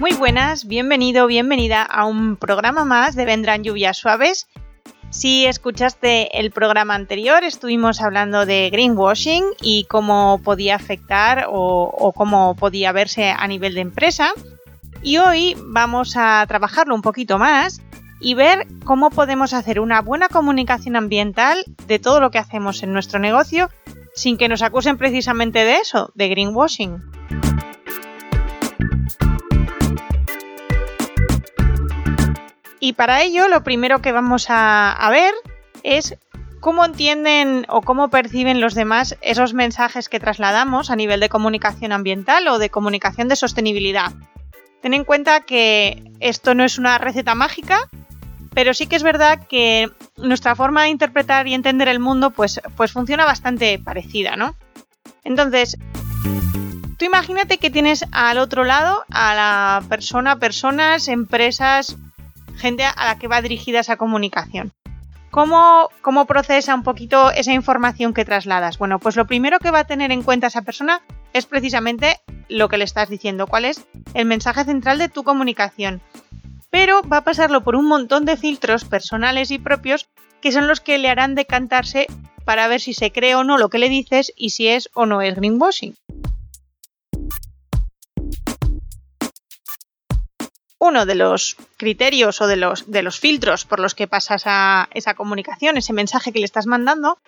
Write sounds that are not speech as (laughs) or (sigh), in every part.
Muy buenas, bienvenido, bienvenida a un programa más de Vendrán lluvias suaves. Si escuchaste el programa anterior, estuvimos hablando de greenwashing y cómo podía afectar o, o cómo podía verse a nivel de empresa. Y hoy vamos a trabajarlo un poquito más y ver cómo podemos hacer una buena comunicación ambiental de todo lo que hacemos en nuestro negocio sin que nos acusen precisamente de eso, de greenwashing. Y para ello lo primero que vamos a, ver es cómo entienden o cómo perciben los demás esos mensajes que trasladamos a nivel de comunicación ambiental o de comunicación de sostenibilidad. Ten en cuenta que esto no es una receta mágica, pero sí que es verdad que nuestra forma de interpretar y entender el mundo pues, pues funciona bastante parecida, ¿no? Entonces, tú imagínate que tienes al otro lado a la persona, personas, empresas, gente a la que va dirigida esa comunicación. ¿Cómo, ¿Cómo procesa un poquito esa información que trasladas? Bueno, pues lo primero que va a tener en cuenta esa persona es precisamente lo que le estás diciendo, cuál es el mensaje central de tu comunicación pero va a pasarlo por un montón de filtros personales y propios que son los que le harán decantarse para ver si se cree o no lo que le dices y si es o no es greenwashing. Uno de los criterios o de los, de los filtros por los que pasas a esa comunicación, ese mensaje que le estás mandando,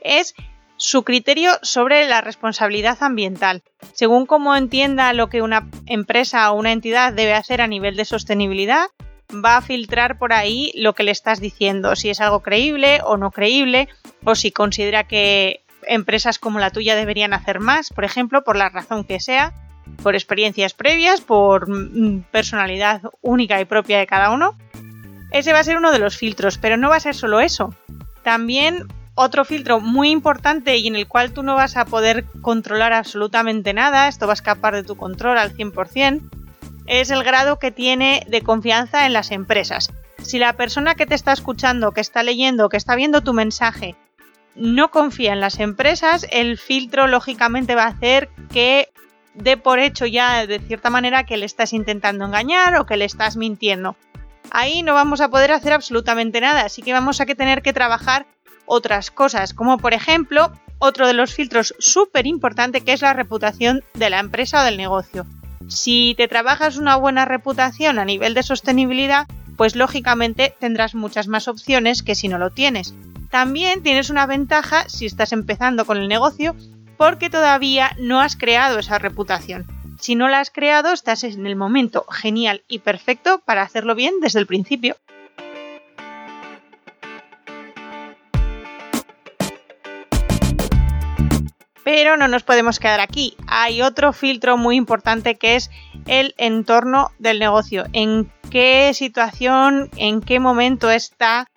es su criterio sobre la responsabilidad ambiental. Según cómo entienda lo que una empresa o una entidad debe hacer a nivel de sostenibilidad, va a filtrar por ahí lo que le estás diciendo, si es algo creíble o no creíble, o si considera que empresas como la tuya deberían hacer más, por ejemplo, por la razón que sea, por experiencias previas, por mm, personalidad única y propia de cada uno. Ese va a ser uno de los filtros, pero no va a ser solo eso. También otro filtro muy importante y en el cual tú no vas a poder controlar absolutamente nada, esto va a escapar de tu control al 100%, es el grado que tiene de confianza en las empresas. Si la persona que te está escuchando, que está leyendo, que está viendo tu mensaje, no confía en las empresas, el filtro lógicamente va a hacer que dé por hecho ya de cierta manera que le estás intentando engañar o que le estás mintiendo. Ahí no vamos a poder hacer absolutamente nada, así que vamos a tener que trabajar otras cosas, como por ejemplo otro de los filtros súper importante que es la reputación de la empresa o del negocio. Si te trabajas una buena reputación a nivel de sostenibilidad, pues lógicamente tendrás muchas más opciones que si no lo tienes. También tienes una ventaja si estás empezando con el negocio porque todavía no has creado esa reputación. Si no la has creado, estás en el momento genial y perfecto para hacerlo bien desde el principio. Pero no nos podemos quedar aquí. Hay otro filtro muy importante que es el entorno del negocio. En qué situación, en qué momento está,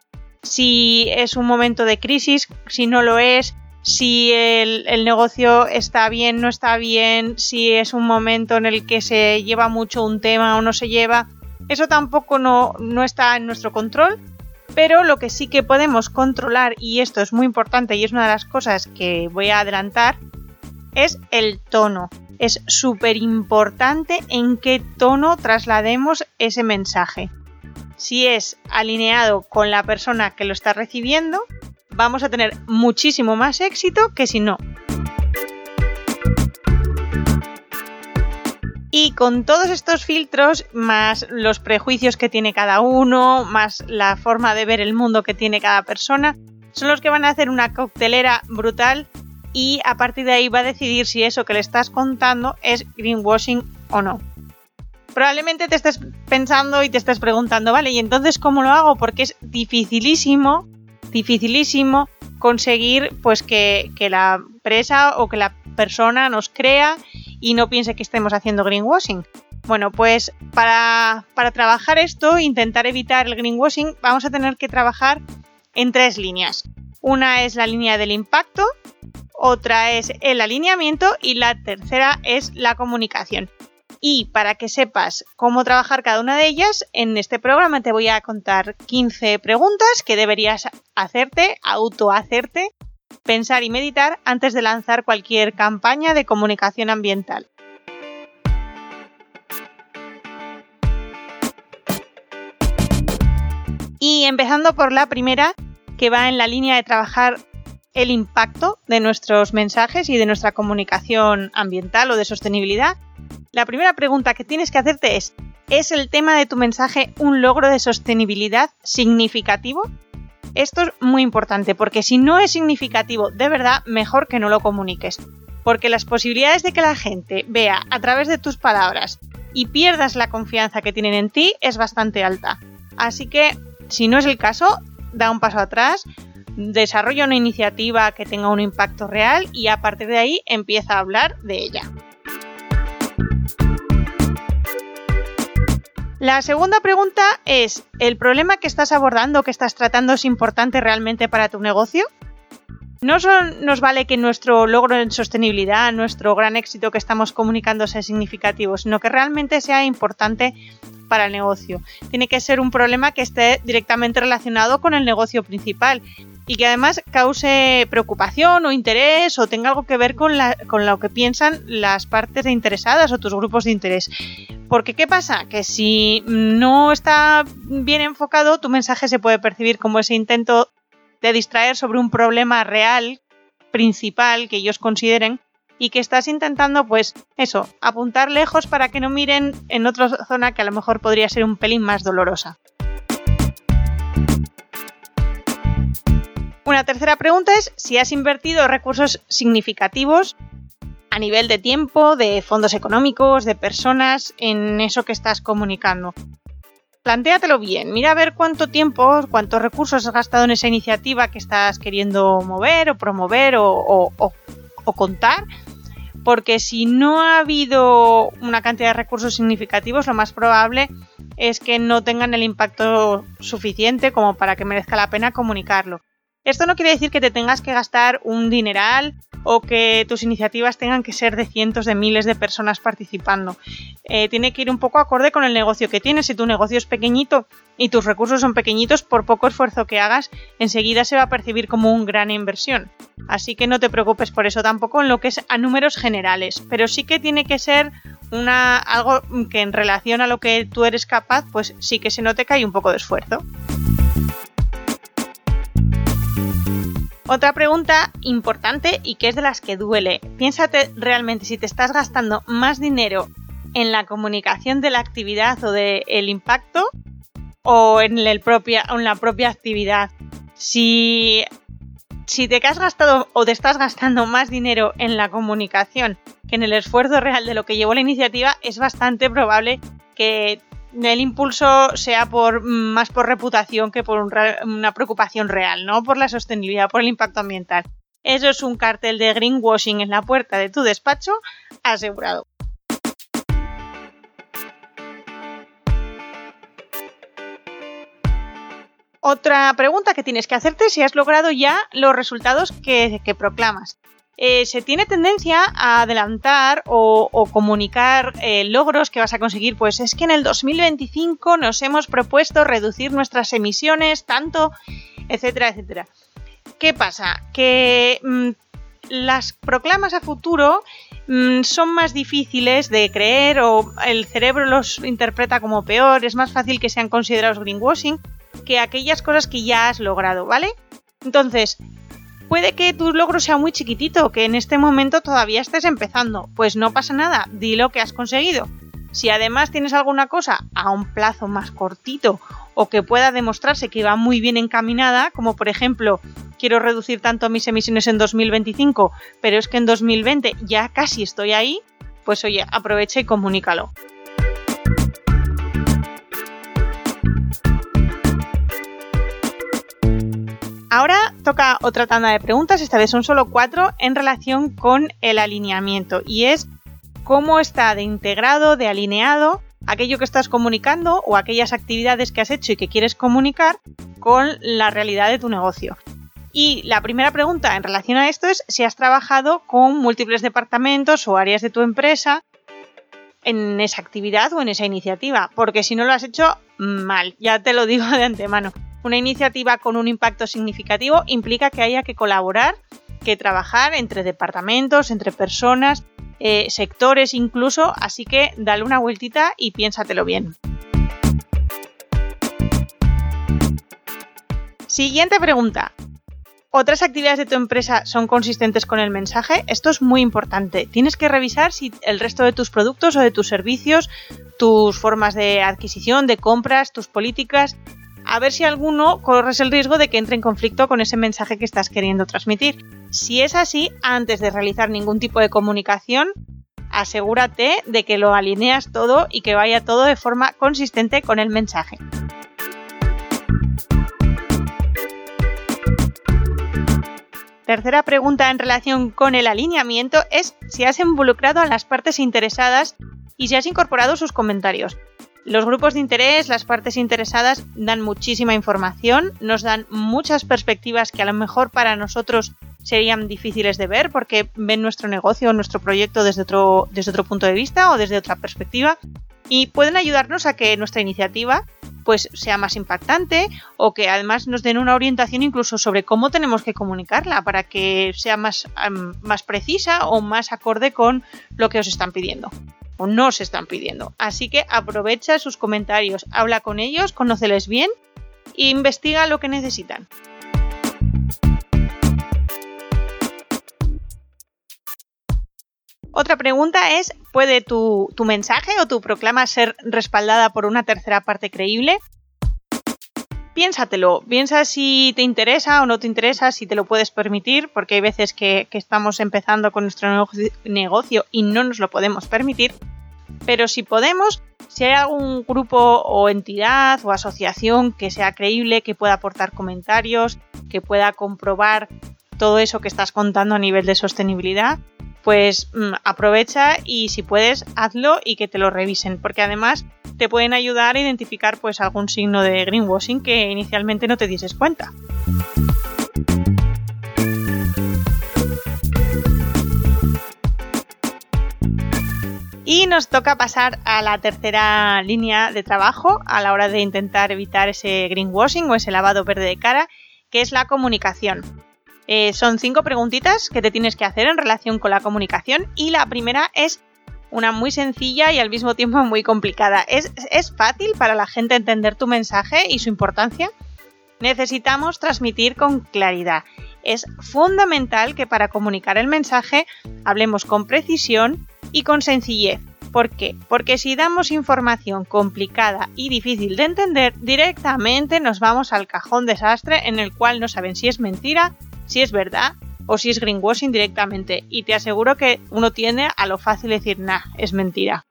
si es un momento de crisis, si no lo es, si el, negocio está bien, no está bien, si es un momento en el que se lleva mucho un tema o no se lleva. Eso tampoco no, no está en nuestro control, pero lo que sí que podemos controlar, y esto es muy importante y es una de las cosas que voy a adelantar, es el tono. Es súper importante en qué tono traslademos ese mensaje. Si es alineado con la persona que lo está recibiendo, vamos a tener muchísimo más éxito que si no. Y con todos estos filtros, más los prejuicios que tiene cada uno, más la forma de ver el mundo que tiene cada persona, son los que van a hacer una coctelera brutal y a partir de ahí va a decidir si eso que le estás contando es greenwashing o no. Probablemente te estés pensando y te estés preguntando, vale, ¿y entonces cómo lo hago? Porque es dificilísimo, dificilísimo conseguir pues que, que la empresa o que la persona nos crea y no piense que estemos haciendo greenwashing. Bueno, pues para, para trabajar esto, intentar evitar el greenwashing, vamos a tener que trabajar en tres líneas. Una es la línea del impacto, otra es el alineamiento y la tercera es la comunicación. Y para que sepas cómo trabajar cada una de ellas, en este programa te voy a contar 15 preguntas que deberías hacerte, autohacerte, pensar y meditar antes de lanzar cualquier campaña de comunicación ambiental. Y empezando por la primera, que va en la línea de trabajar el impacto de nuestros mensajes y de nuestra comunicación ambiental o de sostenibilidad, la primera pregunta que tienes que hacerte es, ¿es el tema de tu mensaje un logro de sostenibilidad significativo? Esto es muy importante porque si no es significativo de verdad, mejor que no lo comuniques. Porque las posibilidades de que la gente vea a través de tus palabras y pierdas la confianza que tienen en ti es bastante alta. Así que, si no es el caso, da un paso atrás, desarrolla una iniciativa que tenga un impacto real y a partir de ahí empieza a hablar de ella. La segunda pregunta es, ¿el problema que estás abordando, que estás tratando, es importante realmente para tu negocio? No solo nos vale que nuestro logro en sostenibilidad, nuestro gran éxito que estamos comunicando sea significativo, sino que realmente sea importante para el negocio. Tiene que ser un problema que esté directamente relacionado con el negocio principal y que además cause preocupación o interés o tenga algo que ver con, lo que piensan las partes interesadas o tus grupos de interés. Porque ¿qué pasa? Que si no está bien enfocado, tu mensaje se puede percibir como ese intento de distraer sobre un problema real, principal, que ellos consideren, y que estás intentando, pues eso, apuntar lejos para que no miren en otra zona que a lo mejor podría ser un pelín más dolorosa. Una tercera pregunta es si has invertido recursos significativos a nivel de tiempo, de fondos económicos, de personas en eso que estás comunicando. Plantéatelo bien, mira a ver cuánto tiempo, cuántos recursos has gastado en esa iniciativa que estás queriendo mover o promover o, o contar, porque si no ha habido una cantidad de recursos significativos, lo más probable es que no tengan el impacto suficiente como para que merezca la pena comunicarlo. Esto no quiere decir que te tengas que gastar un dineral o que tus iniciativas tengan que ser de cientos de miles de personas participando. Eh, tiene que ir un poco acorde con el negocio que tienes. Si tu negocio es pequeñito y tus recursos son pequeñitos, por poco esfuerzo que hagas, enseguida se va a percibir como una gran inversión. Así que no te preocupes por eso tampoco en lo que es a números generales, pero sí que tiene que ser una, algo que en relación a lo que tú eres capaz, pues sí que se note que hay un poco de esfuerzo. Otra pregunta importante y que es de las que duele. Piénsate realmente si te estás gastando más dinero en la comunicación de la actividad o del impacto o en, la propia actividad. Si, si te has gastado o te estás gastando más dinero en la comunicación que en el esfuerzo real de lo que llevó la iniciativa, es bastante probable que el impulso sea por más por reputación que por una preocupación real, ¿no? Por la sostenibilidad, por el impacto ambiental. Eso es un cartel de greenwashing en la puerta de tu despacho asegurado. Otra pregunta que tienes que hacerte si has logrado ya los resultados que proclamas. Eh, se tiene tendencia a adelantar o, comunicar eh, logros que vas a conseguir. Pues es que en el 2025 nos hemos propuesto reducir nuestras emisiones tanto, etcétera, etcétera. ¿Qué pasa? Que mm, las proclamas a futuro mm, son más difíciles de creer o el cerebro los interpreta como peor, es más fácil que sean considerados greenwashing que aquellas cosas que ya has logrado, ¿vale? Entonces, Puede que tu logro sea muy chiquitito, que en este momento todavía estés empezando. Pues no pasa nada, di lo que has conseguido. Si además tienes alguna cosa a un plazo más cortito o que pueda demostrarse que va muy bien encaminada, como por ejemplo, quiero reducir tanto mis emisiones en 2025, pero es que en 2020 ya casi estoy ahí, pues oye, aprovecha y comunícalo. Ahora toca otra tanda de preguntas, esta vez son solo cuatro, en relación con el alineamiento. Y es cómo está de integrado, de alineado aquello que estás comunicando o aquellas actividades que has hecho y que quieres comunicar con la realidad de tu negocio. Y la primera pregunta en relación a esto es si has trabajado con múltiples departamentos o áreas de tu empresa en esa actividad o en esa iniciativa, porque si no lo has hecho mal, ya te lo digo de antemano. Una iniciativa con un impacto significativo implica que haya que colaborar, que trabajar entre departamentos, entre personas, eh, sectores incluso, así que dale una vueltita y piénsatelo bien. Siguiente pregunta. ¿Otras actividades de tu empresa son consistentes con el mensaje? Esto es muy importante. Tienes que revisar si el resto de tus productos o de tus servicios, tus formas de adquisición, de compras, tus políticas, a ver si alguno corres el riesgo de que entre en conflicto con ese mensaje que estás queriendo transmitir. Si es así, antes de realizar ningún tipo de comunicación, asegúrate de que lo alineas todo y que vaya todo de forma consistente con el mensaje. Tercera pregunta en relación con el alineamiento es si has involucrado a las partes interesadas y si has incorporado sus comentarios. Los grupos de interés, las partes interesadas dan muchísima información, nos dan muchas perspectivas que a lo mejor para nosotros serían difíciles de ver porque ven nuestro negocio o nuestro proyecto desde otro, desde otro punto de vista o desde otra perspectiva y pueden ayudarnos a que nuestra iniciativa pues sea más impactante o que además nos den una orientación incluso sobre cómo tenemos que comunicarla para que sea más, más precisa o más acorde con lo que os están pidiendo o nos están pidiendo. Así que aprovecha sus comentarios, habla con ellos, conóceles bien e investiga lo que necesitan. Otra pregunta es, ¿puede tu, mensaje o tu proclama ser respaldada por una tercera parte creíble? Piénsatelo, piensa si te interesa o no te interesa, si te lo puedes permitir, porque hay veces que, estamos empezando con nuestro negocio y no nos lo podemos permitir. Pero si podemos, si hay algún grupo o entidad o asociación que sea creíble, que pueda aportar comentarios, que pueda comprobar todo eso que estás contando a nivel de sostenibilidad, pues mm, aprovecha y si puedes hazlo y que te lo revisen porque además te pueden ayudar a identificar pues algún signo de greenwashing que inicialmente no te dieses cuenta. Y nos toca pasar a la tercera línea de trabajo a la hora de intentar evitar ese greenwashing o ese lavado verde de cara, que es la comunicación. Eh, son cinco preguntitas que te tienes que hacer en relación con la comunicación y la primera es una muy sencilla y al mismo tiempo muy complicada. ¿Es, ¿Es, fácil para la gente entender tu mensaje y su importancia? Necesitamos transmitir con claridad. Es fundamental que para comunicar el mensaje hablemos con precisión y con sencillez. ¿Por qué? Porque si damos información complicada y difícil de entender, directamente nos vamos al cajón desastre en el cual no saben si es mentira si es verdad o si es greenwashing directamente. Y te aseguro que uno tiende a lo fácil de decir, nah, es mentira.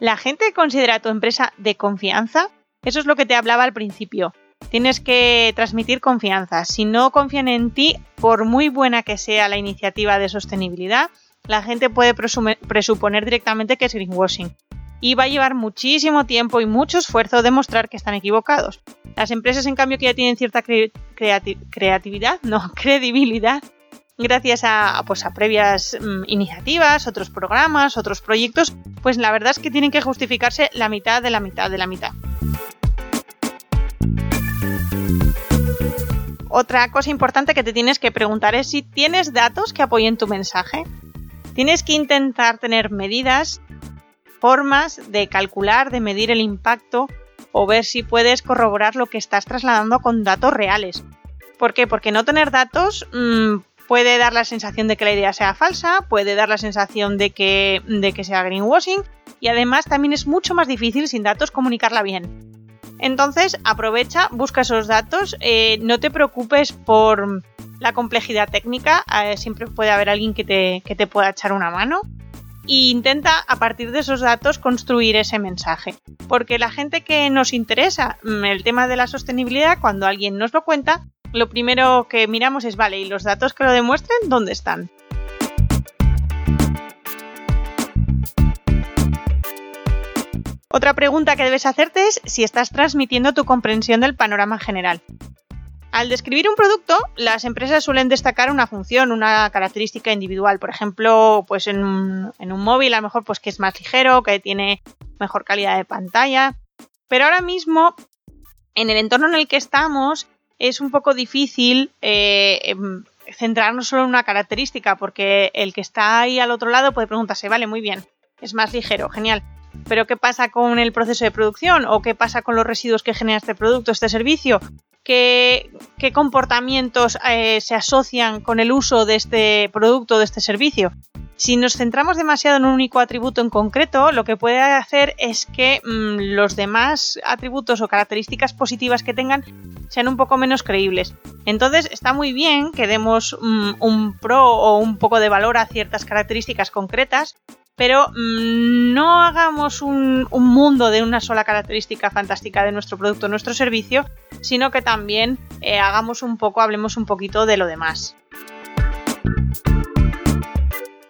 La gente considera a tu empresa de confianza. Eso es lo que te hablaba al principio. Tienes que transmitir confianza. Si no confían en ti, por muy buena que sea la iniciativa de sostenibilidad, la gente puede presuponer directamente que es greenwashing y va a llevar muchísimo tiempo y mucho esfuerzo demostrar que están equivocados. Las empresas, en cambio, que ya tienen cierta creatividad, no, (laughs) credibilidad, gracias a, pues, a previas mm, iniciativas, otros programas, otros proyectos, pues la verdad es que tienen que justificarse la mitad de la mitad de la mitad. Otra cosa importante que te tienes que preguntar es si tienes datos que apoyen tu mensaje. Tienes que intentar tener medidas formas de calcular, de medir el impacto o ver si puedes corroborar lo que estás trasladando con datos reales. ¿Por qué? Porque no tener datos mm, puede dar la sensación de que la idea sea falsa, puede dar la sensación de que, de que sea greenwashing y además también es mucho más difícil sin datos comunicarla bien. Entonces aprovecha, busca esos datos, eh, no te preocupes por la complejidad técnica, eh, siempre puede haber alguien que te, que te pueda echar una mano e intenta a partir de esos datos construir ese mensaje. Porque la gente que nos interesa mm, el tema de la sostenibilidad, cuando alguien nos lo cuenta, lo primero que miramos es, vale, ¿y los datos que lo demuestren dónde están? Otra pregunta que debes hacerte es si estás transmitiendo tu comprensión del panorama general. Al describir un producto, las empresas suelen destacar una función, una característica individual. Por ejemplo, pues en un, móvil a lo mejor pues que es más ligero, que tiene mejor calidad de pantalla. Pero ahora mismo, en el entorno en el que estamos, es un poco difícil eh, em, centrarnos solo en una característica, porque el que está ahí al otro lado puede preguntarse, vale, muy bien, es más ligero, genial. Pero ¿qué pasa con el proceso de producción? ¿O qué pasa con los residuos que genera este producto, este servicio? Qué, comportamientos eh, se asocian con el uso de este producto, de este servicio. Si nos centramos demasiado en un único atributo en concreto, lo que puede hacer es que mm, los demás atributos o características positivas que tengan sean un poco menos creíbles. Entonces está muy bien que demos mm, un pro o un poco de valor a ciertas características concretas, pero mm, no hagamos un, mundo de una sola característica fantástica de nuestro producto, nuestro servicio, sino que también eh, hagamos un poco, hablemos un poquito de lo demás.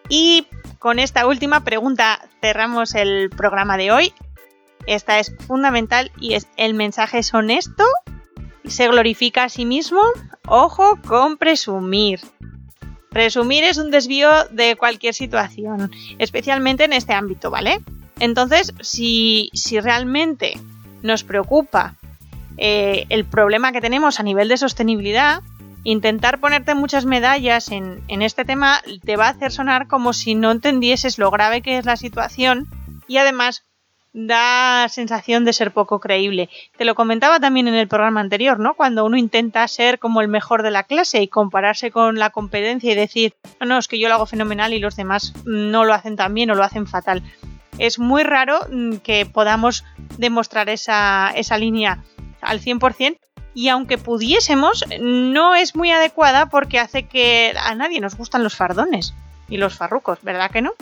Y con esta última pregunta cerramos el programa de hoy. Esta es fundamental y es el mensaje es honesto, se glorifica a sí mismo, ojo con presumir. Presumir es un desvío de cualquier situación, especialmente en este ámbito, ¿vale? Entonces, si, realmente nos preocupa eh, el problema que tenemos a nivel de sostenibilidad, intentar ponerte muchas medallas en, en, este tema te va a hacer sonar como si no entendieses lo grave que es la situación y además da sensación de ser poco creíble. Te lo comentaba también en el programa anterior, ¿no? Cuando uno intenta ser como el mejor de la clase y compararse con la competencia y decir, no, es que yo lo hago fenomenal y los demás no lo hacen tan bien o lo hacen fatal. Es muy raro mm, que podamos demostrar esa, esa línea al 100% y aunque pudiésemos, no es muy adecuada porque hace que a nadie nos gustan los fardones y los farrucos, ¿verdad que no?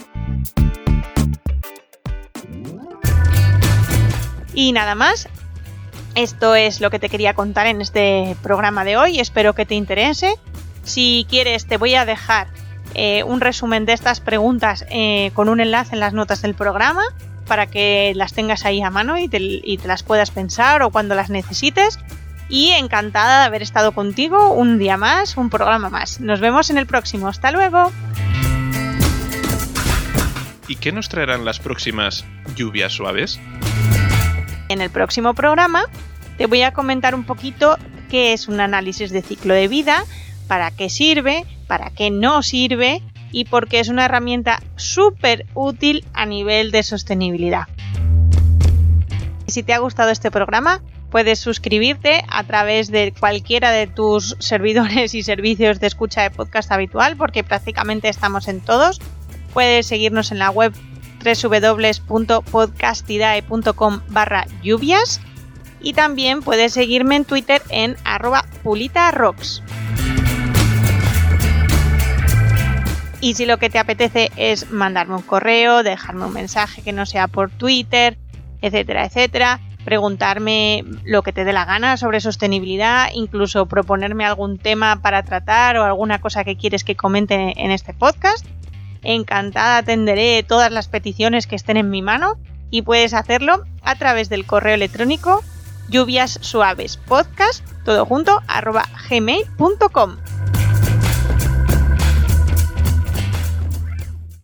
Y nada más, esto es lo que te quería contar en este programa de hoy, espero que te interese. Si quieres, te voy a dejar eh, un resumen de estas preguntas eh, con un enlace en las notas del programa para que las tengas ahí a mano y te, y te las puedas pensar o cuando las necesites. Y encantada de haber estado contigo un día más, un programa más. Nos vemos en el próximo. Hasta luego. ¿Y qué nos traerán las próximas lluvias suaves? En el próximo programa te voy a comentar un poquito qué es un análisis de ciclo de vida, para qué sirve, para qué no sirve y por qué es una herramienta súper útil a nivel de sostenibilidad. Si te ha gustado este programa, puedes suscribirte a través de cualquiera de tus (laughs) servidores y servicios de escucha de podcast habitual, porque prácticamente estamos en todos. Puedes seguirnos en la web www.podcastidae.com barra lluvias y también puedes seguirme en Twitter en arroba pulitarocks. Y si lo que te apetece es mandarme un correo, dejarme un mensaje que no sea por Twitter, etcétera, etcétera, preguntarme lo que te dé la gana sobre sostenibilidad, incluso proponerme algún tema para tratar o alguna cosa que quieres que comente en este podcast, Encantada atenderé todas las peticiones que estén en mi mano y puedes hacerlo a través del correo electrónico lluvias suaves todo junto gmail.com.